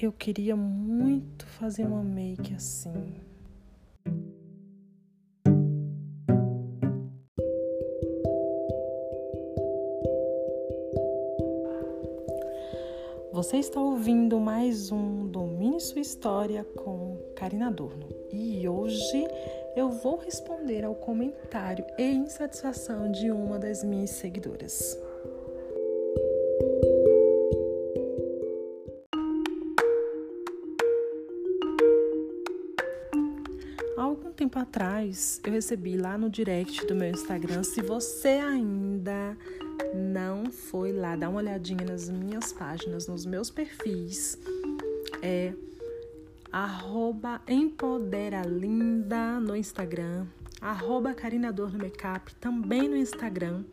Eu queria muito fazer uma make assim. Você está ouvindo mais um Domine Sua História com Karina Adorno. E hoje eu vou responder ao comentário e insatisfação de uma das minhas seguidoras. Tempo atrás eu recebi lá no direct do meu Instagram. Se você ainda não foi lá, dá uma olhadinha nas minhas páginas, nos meus perfis. É Empoderalinda no Instagram, Carinador no Makeup também no Instagram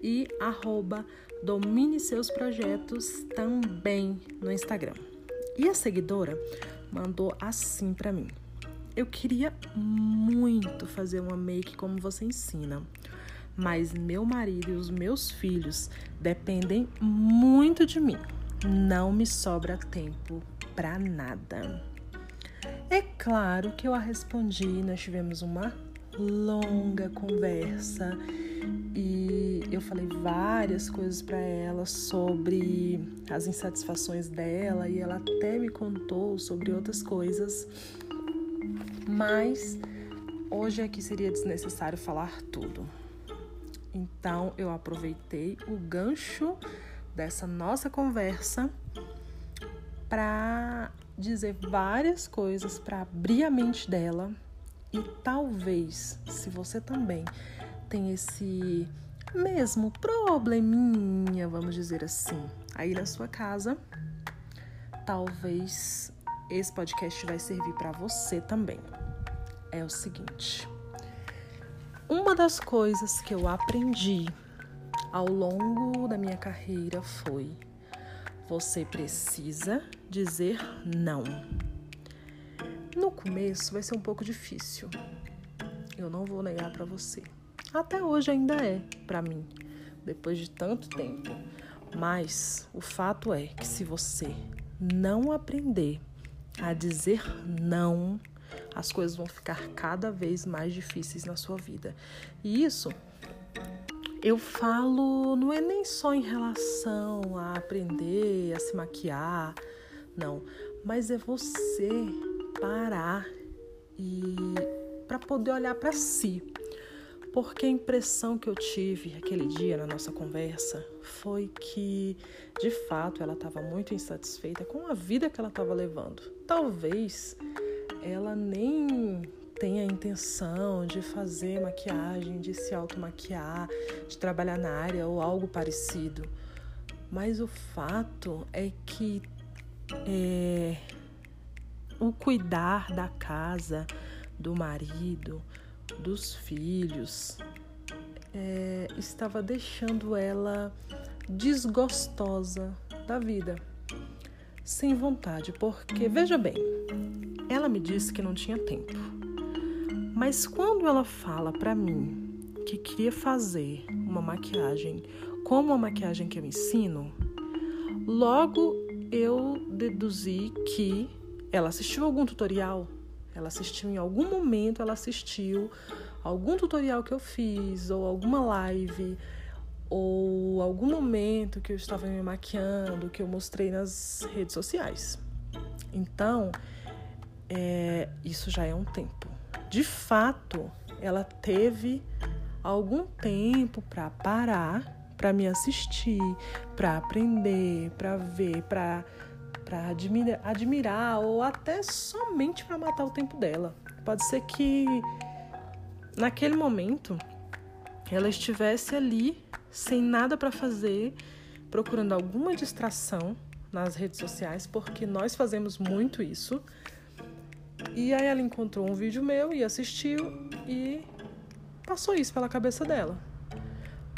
e arroba Domine Seus Projetos também no Instagram. E a seguidora mandou assim para mim. Eu queria muito fazer uma make como você ensina, mas meu marido e os meus filhos dependem muito de mim. Não me sobra tempo para nada. É claro que eu a respondi, nós tivemos uma longa conversa e eu falei várias coisas para ela sobre as insatisfações dela e ela até me contou sobre outras coisas mas hoje aqui seria desnecessário falar tudo. Então eu aproveitei o gancho dessa nossa conversa para dizer várias coisas para abrir a mente dela e talvez, se você também tem esse mesmo probleminha, vamos dizer assim, aí na sua casa, talvez esse podcast vai servir para você também. É o seguinte: uma das coisas que eu aprendi ao longo da minha carreira foi: você precisa dizer não. No começo vai ser um pouco difícil. Eu não vou negar para você. Até hoje ainda é para mim, depois de tanto tempo. Mas o fato é que se você não aprender a dizer não, as coisas vão ficar cada vez mais difíceis na sua vida. E isso eu falo, não é nem só em relação a aprender a se maquiar, não, mas é você parar e para poder olhar para si. Porque a impressão que eu tive aquele dia na nossa conversa foi que, de fato, ela estava muito insatisfeita com a vida que ela estava levando. Talvez ela nem tenha a intenção de fazer maquiagem, de se automaquiar, de trabalhar na área ou algo parecido. Mas o fato é que é, o cuidar da casa, do marido, dos filhos, é, estava deixando ela desgostosa da vida, sem vontade, porque veja bem, ela me disse que não tinha tempo. Mas quando ela fala para mim que queria fazer uma maquiagem como a maquiagem que eu ensino, logo eu deduzi que ela assistiu algum tutorial ela assistiu em algum momento, ela assistiu algum tutorial que eu fiz, ou alguma live, ou algum momento que eu estava me maquiando, que eu mostrei nas redes sociais. Então, é, isso já é um tempo. De fato, ela teve algum tempo para parar, para me assistir, para aprender, para ver, para para admira, admirar ou até somente para matar o tempo dela. Pode ser que naquele momento ela estivesse ali sem nada para fazer, procurando alguma distração nas redes sociais, porque nós fazemos muito isso. E aí ela encontrou um vídeo meu e assistiu e passou isso pela cabeça dela.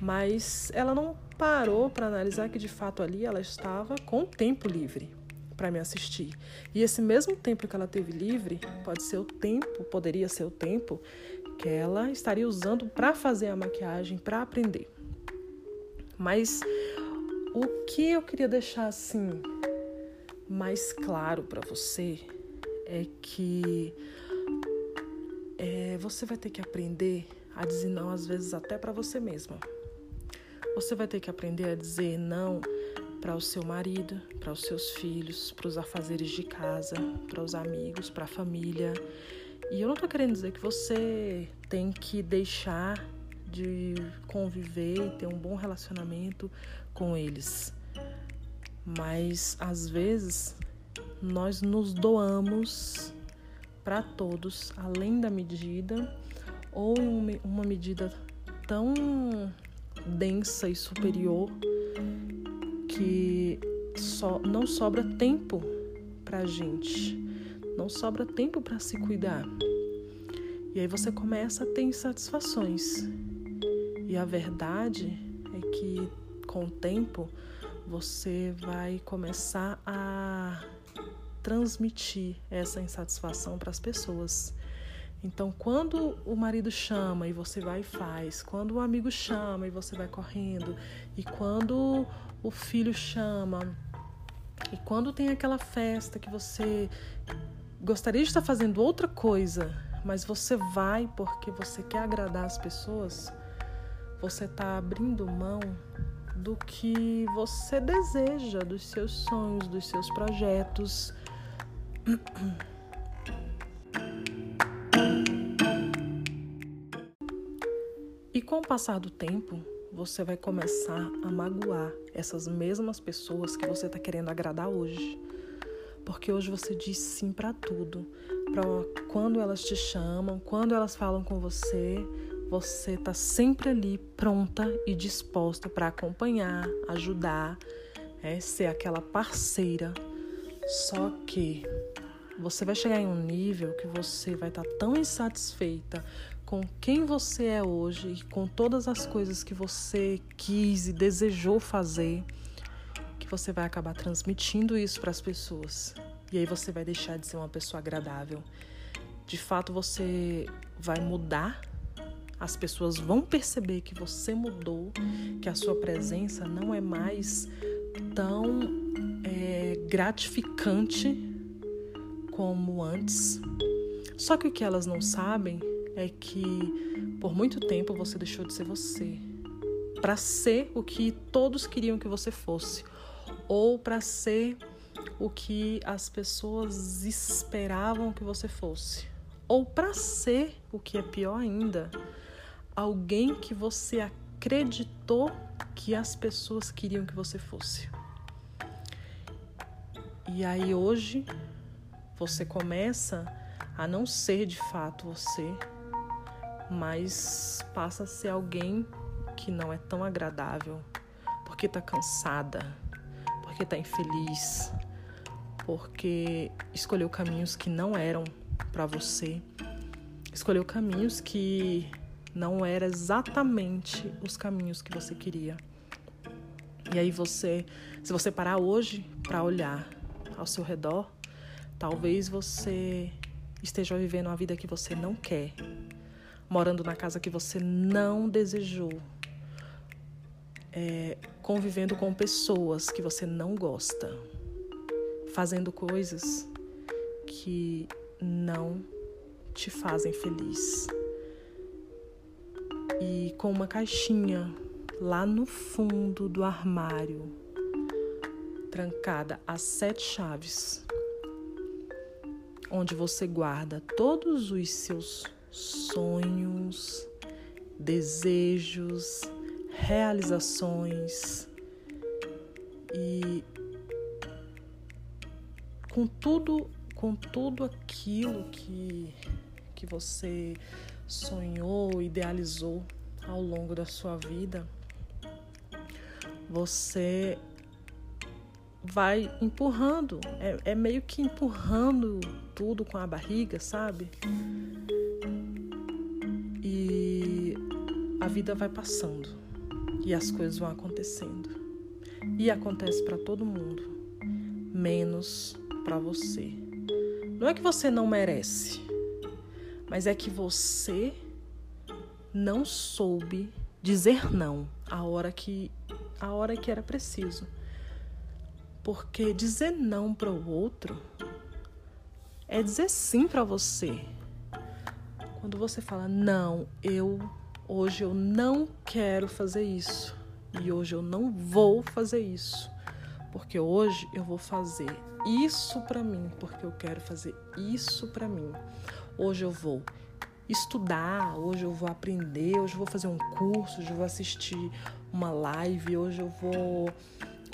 Mas ela não parou para analisar que de fato ali ela estava com tempo livre para me assistir. E esse mesmo tempo que ela teve livre, pode ser o tempo, poderia ser o tempo que ela estaria usando para fazer a maquiagem, para aprender. Mas o que eu queria deixar assim mais claro para você é que é, você vai ter que aprender a dizer não, às vezes até para você mesma. Você vai ter que aprender a dizer não para o seu marido, para os seus filhos, para os afazeres de casa, para os amigos, para a família. E eu não estou querendo dizer que você tem que deixar de conviver e ter um bom relacionamento com eles. Mas às vezes nós nos doamos para todos além da medida ou em uma medida tão densa e superior que só não sobra tempo para a gente, não sobra tempo para se cuidar. E aí você começa a ter insatisfações. E a verdade é que com o tempo você vai começar a transmitir essa insatisfação para as pessoas. Então, quando o marido chama e você vai e faz, quando o amigo chama e você vai correndo, e quando o filho chama, e quando tem aquela festa que você gostaria de estar fazendo outra coisa, mas você vai porque você quer agradar as pessoas, você está abrindo mão do que você deseja, dos seus sonhos, dos seus projetos. E com o passar do tempo, você vai começar a magoar essas mesmas pessoas que você está querendo agradar hoje. Porque hoje você diz sim para tudo. Para quando elas te chamam, quando elas falam com você, você está sempre ali pronta e disposta para acompanhar, ajudar, é, ser aquela parceira. Só que você vai chegar em um nível que você vai estar tá tão insatisfeita com quem você é hoje e com todas as coisas que você quis e desejou fazer, que você vai acabar transmitindo isso para as pessoas. E aí você vai deixar de ser uma pessoa agradável. De fato, você vai mudar. As pessoas vão perceber que você mudou, que a sua presença não é mais tão gratificante como antes. Só que o que elas não sabem é que por muito tempo você deixou de ser você para ser o que todos queriam que você fosse ou para ser o que as pessoas esperavam que você fosse ou para ser o que é pior ainda, alguém que você acreditou que as pessoas queriam que você fosse. E aí hoje você começa a não ser de fato você, mas passa a ser alguém que não é tão agradável, porque está cansada, porque está infeliz, porque escolheu caminhos que não eram para você, escolheu caminhos que não eram exatamente os caminhos que você queria. E aí você, se você parar hoje para olhar ao seu redor, talvez você esteja vivendo uma vida que você não quer, morando na casa que você não desejou, é, convivendo com pessoas que você não gosta, fazendo coisas que não te fazem feliz. E com uma caixinha lá no fundo do armário, trancada a sete chaves, onde você guarda todos os seus sonhos, desejos, realizações e com tudo, com tudo aquilo que que você sonhou, idealizou ao longo da sua vida, você vai empurrando, é, é meio que empurrando tudo com a barriga, sabe? E a vida vai passando e as coisas vão acontecendo. E acontece para todo mundo, menos para você. Não é que você não merece, mas é que você não soube dizer não a hora que a hora que era preciso. Porque dizer não para o outro é dizer sim para você. Quando você fala não, eu hoje eu não quero fazer isso e hoje eu não vou fazer isso, porque hoje eu vou fazer isso para mim, porque eu quero fazer isso para mim. Hoje eu vou estudar, hoje eu vou aprender, hoje eu vou fazer um curso, hoje eu vou assistir uma live, hoje eu vou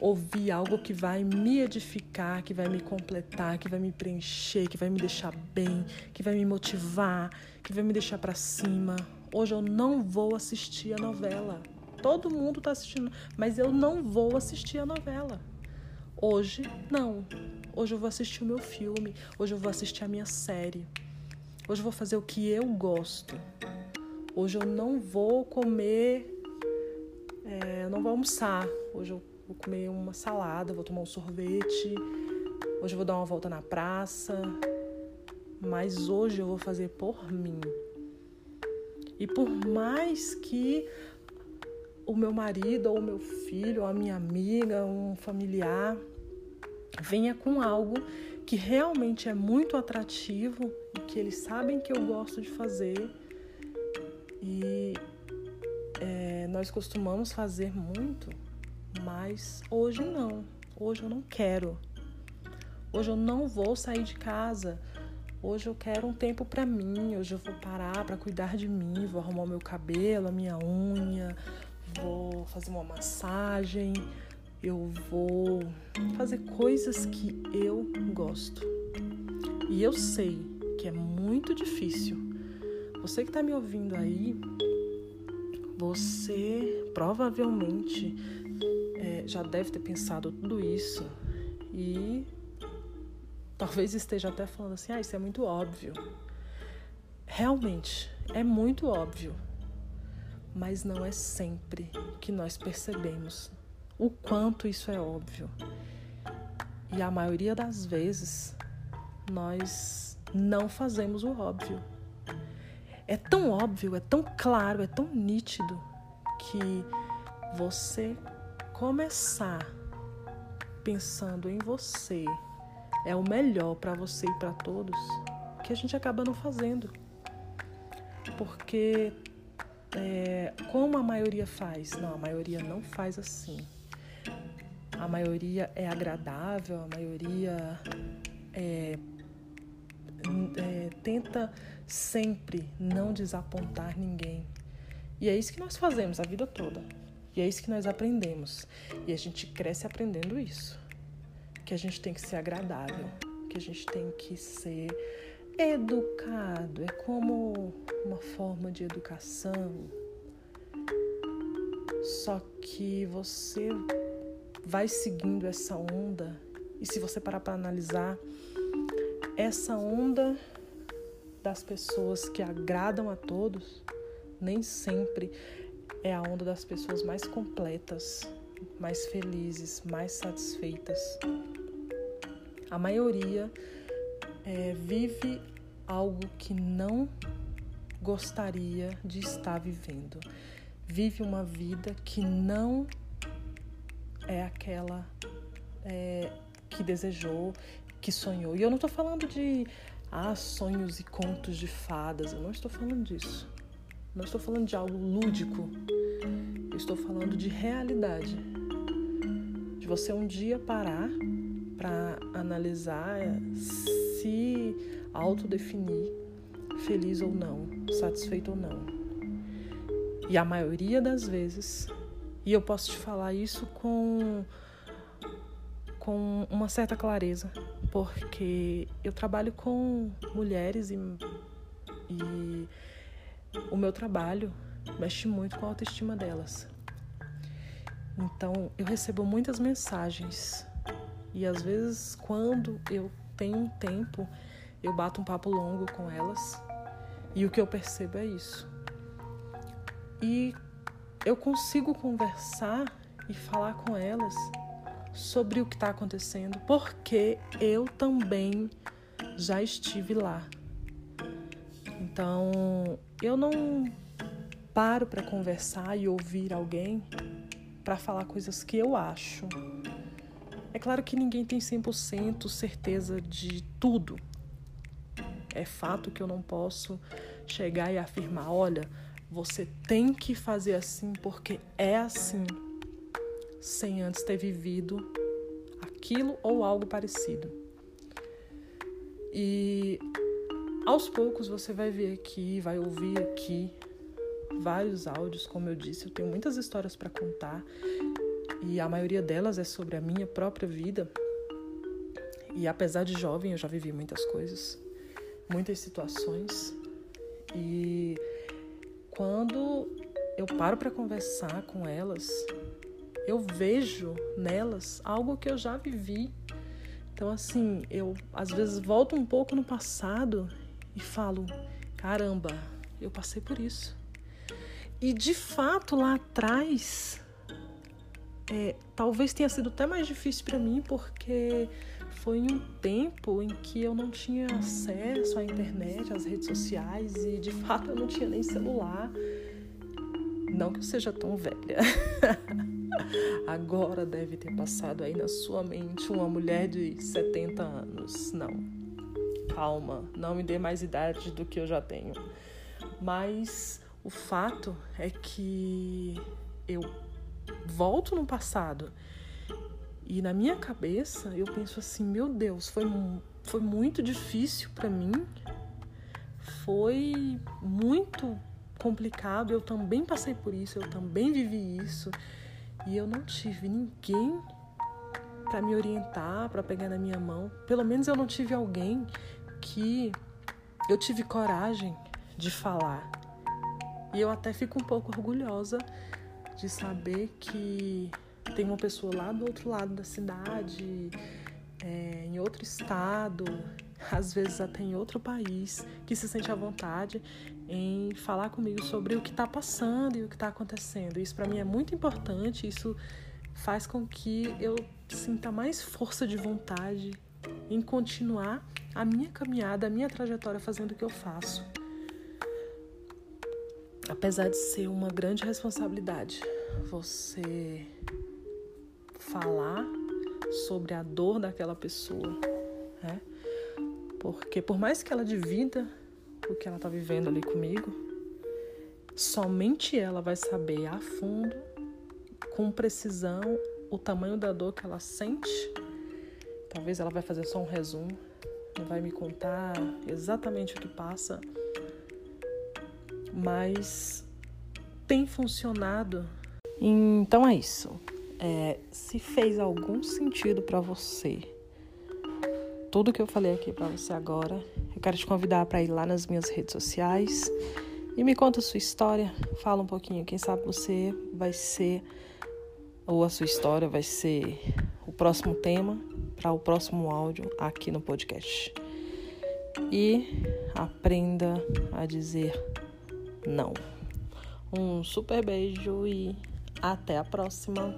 ouvir algo que vai me edificar, que vai me completar, que vai me preencher, que vai me deixar bem, que vai me motivar, que vai me deixar para cima. Hoje eu não vou assistir a novela. Todo mundo está assistindo, mas eu não vou assistir a novela. Hoje, não. Hoje eu vou assistir o meu filme. Hoje eu vou assistir a minha série. Hoje eu vou fazer o que eu gosto. Hoje eu não vou comer. É, eu não vou almoçar. Hoje eu vou comer uma salada, vou tomar um sorvete. Hoje eu vou dar uma volta na praça. Mas hoje eu vou fazer por mim. E por mais que o meu marido ou o meu filho, ou a minha amiga, um familiar venha com algo que realmente é muito atrativo e que eles sabem que eu gosto de fazer. E é, nós costumamos fazer muito, mas hoje não. Hoje eu não quero. Hoje eu não vou sair de casa. Hoje eu quero um tempo para mim. Hoje eu vou parar para cuidar de mim. Vou arrumar o meu cabelo, a minha unha. Vou fazer uma massagem eu vou fazer coisas que eu gosto. E eu sei que é muito difícil. Você que está me ouvindo aí, você provavelmente já deve ter pensado tudo isso e talvez esteja até falando assim: ah, isso é muito óbvio. Realmente, é muito óbvio, mas não é sempre que nós percebemos o quanto isso é óbvio. E a maioria das vezes nós não fazemos o óbvio. É tão óbvio, é tão claro, é tão nítido que você começar pensando em você é o melhor para você e para todos que a gente acaba não fazendo. Porque é, como a maioria faz? Não, a maioria não faz assim a maioria é agradável, a maioria é, é, tenta sempre não desapontar ninguém. E é isso que nós fazemos a vida toda. E é isso que nós aprendemos. E a gente cresce aprendendo isso. Que a gente tem que ser agradável, que a gente tem que ser educado. É como uma forma de educação. Só que você vai seguindo essa onda. E se você parar para analisar, essa onda das pessoas que agradam a todos nem sempre é a onda das pessoas mais completas, mais felizes, mais satisfeitas. A maioria é, vive algo que não gostaria de estar vivendo. Vive uma vida que não é aquela é, que desejou, que sonhou. E eu não estou falando de ah, sonhos e contos de fadas, eu não estou falando disso. Não estou falando de algo lúdico. Eu estou falando de realidade. De você um dia parar para analisar se autodefinir feliz ou não, satisfeito ou não. E a maioria das vezes e eu posso te falar isso com, com uma certa clareza, porque eu trabalho com mulheres e, e o meu trabalho mexe muito com a autoestima delas. Então eu recebo muitas mensagens e às vezes quando eu tenho um tempo eu bato um papo longo com elas e o que eu percebo é isso. E eu consigo conversar e falar com elas sobre o que está acontecendo, porque eu também já estive lá. Então, eu não paro para conversar e ouvir alguém para falar coisas que eu acho. É claro que ninguém tem 100% certeza de tudo. É fato que eu não posso chegar e afirmar: olha, você tem que fazer assim porque é assim, sem antes ter vivido aquilo ou algo parecido. E aos poucos você vai ver aqui, vai ouvir aqui vários áudios, como eu disse, eu tenho muitas histórias para contar e a maioria delas é sobre a minha própria vida. E apesar de jovem, eu já vivi muitas coisas, muitas situações. E quando eu paro para conversar com elas, eu vejo nelas algo que eu já vivi. Então, assim, eu às vezes volto um pouco no passado e falo: caramba, eu passei por isso. E de fato, lá atrás, é, talvez tenha sido até mais difícil para mim, porque foi um tempo em que eu não tinha acesso à internet, às redes sociais e de fato eu não tinha nem celular. Não que eu seja tão velha. Agora deve ter passado aí na sua mente uma mulher de 70 anos. Não. Calma, não me dê mais idade do que eu já tenho. Mas o fato é que eu volto no passado e na minha cabeça eu penso assim: meu Deus, foi, foi muito difícil para mim, foi muito complicado. Eu também passei por isso, eu também vivi isso e eu não tive ninguém para me orientar, para pegar na minha mão. Pelo menos eu não tive alguém que eu tive coragem de falar. E eu até fico um pouco orgulhosa de saber que tem uma pessoa lá do outro lado da cidade, é, em outro estado, às vezes até em outro país, que se sente à vontade em falar comigo sobre o que está passando e o que está acontecendo. Isso para mim é muito importante. Isso faz com que eu sinta mais força de vontade em continuar a minha caminhada, a minha trajetória fazendo o que eu faço apesar de ser uma grande responsabilidade você falar sobre a dor daquela pessoa, né? Porque por mais que ela divida o que ela está vivendo ali comigo, somente ela vai saber a fundo, com precisão, o tamanho da dor que ela sente. Talvez ela vai fazer só um resumo, não vai me contar exatamente o que passa mas tem funcionado. Então é isso. É, se fez algum sentido para você, tudo que eu falei aqui para você agora, eu quero te convidar para ir lá nas minhas redes sociais e me conta a sua história. Fala um pouquinho. Quem sabe você vai ser, ou a sua história vai ser o próximo tema para o próximo áudio aqui no podcast. E aprenda a dizer não. Um super beijo e até a próxima.